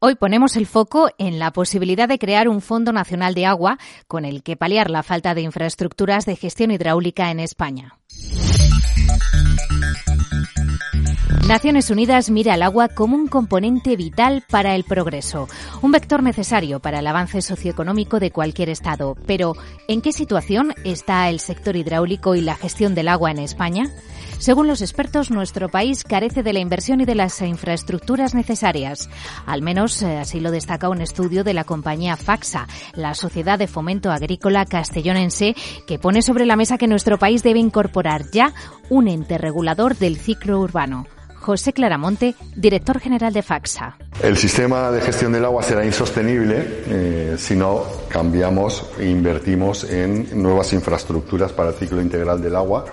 Hoy ponemos el foco en la posibilidad de crear un Fondo Nacional de Agua con el que paliar la falta de infraestructuras de gestión hidráulica en España. Naciones Unidas mira al agua como un componente vital para el progreso, un vector necesario para el avance socioeconómico de cualquier Estado. Pero, ¿en qué situación está el sector hidráulico y la gestión del agua en España? Según los expertos, nuestro país carece de la inversión y de las infraestructuras necesarias. Al menos eh, así lo destaca un estudio de la compañía Faxa, la Sociedad de Fomento Agrícola Castellonense, que pone sobre la mesa que nuestro país debe incorporar ya un ente regulador del ciclo urbano. José Claramonte, director general de Faxa. El sistema de gestión del agua será insostenible eh, si no cambiamos e invertimos en nuevas infraestructuras para el ciclo integral del agua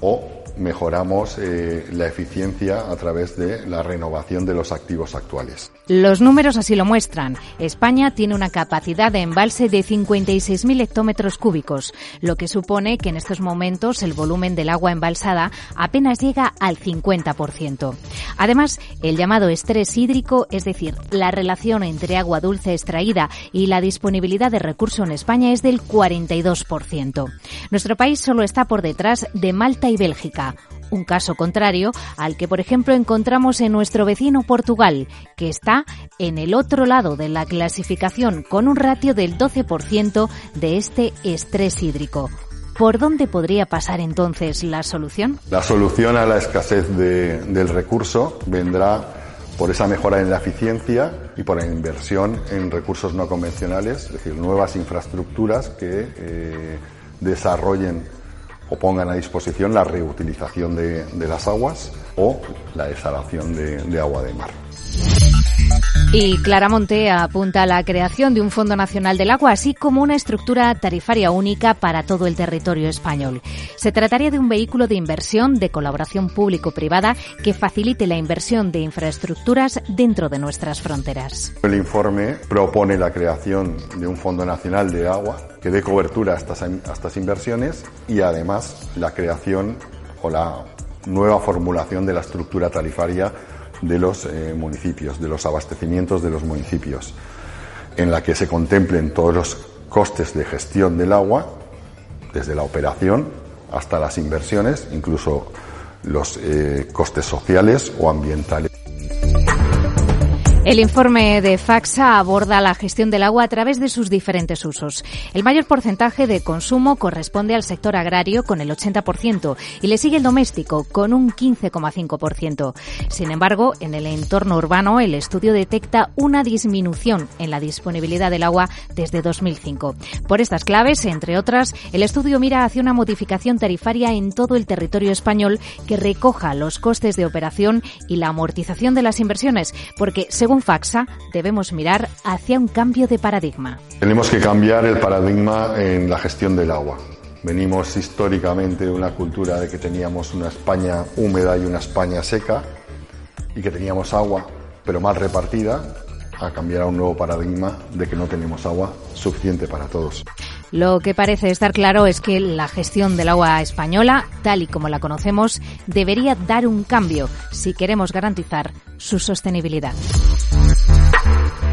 o mejoramos eh, la eficiencia a través de la renovación de los activos actuales. Los números así lo muestran. España tiene una capacidad de embalse de 56.000 hectómetros cúbicos, lo que supone que en estos momentos el volumen del agua embalsada apenas llega al 50%. Además, el llamado estrés hídrico, es decir, la relación entre agua dulce extraída y la disponibilidad de recurso en España es del 42%. Nuestro país solo está por detrás de Malta y Bélgica un caso contrario al que, por ejemplo, encontramos en nuestro vecino Portugal, que está en el otro lado de la clasificación con un ratio del 12% de este estrés hídrico. ¿Por dónde podría pasar entonces la solución? La solución a la escasez del recurso vendrá por esa mejora en la eficiencia y por la inversión en recursos no convencionales, es decir, nuevas infraestructuras que eh, desarrollen o pongan a disposición la reutilización de, las aguas o la desalación de agua de mar. Y Claramonte apunta a la creación de un Fondo Nacional del Agua, así como una estructura tarifaria única para todo el territorio español. Se trataría de un vehículo de inversión de colaboración público-privada que facilite la inversión de infraestructuras dentro de nuestras fronteras. El informe propone la creación de un Fondo Nacional de Agua que dé cobertura a estas, a estas inversiones y además la creación o la nueva formulación de la estructura tarifaria de los eh, municipios, de los abastecimientos de los municipios, en la que se contemplen todos los costes de gestión del agua, desde la operación hasta las inversiones, incluso los eh, costes sociales o ambientales. El informe de Faxa aborda la gestión del agua a través de sus diferentes usos. El mayor porcentaje de consumo corresponde al sector agrario con el 80% y le sigue el doméstico con un 15,5%. Sin embargo, en el entorno urbano el estudio detecta una disminución en la disponibilidad del agua desde 2005. Por estas claves, entre otras, el estudio mira hacia una modificación tarifaria en todo el territorio español que recoja los costes de operación y la amortización de las inversiones, porque según según Faxa, debemos mirar hacia un cambio de paradigma. Tenemos que cambiar el paradigma en la gestión del agua. Venimos históricamente de una cultura de que teníamos una España húmeda y una España seca y que teníamos agua, pero mal repartida, a cambiar a un nuevo paradigma de que no tenemos agua suficiente para todos. Lo que parece estar claro es que la gestión del agua española, tal y como la conocemos, debería dar un cambio si queremos garantizar su sostenibilidad. Thank you.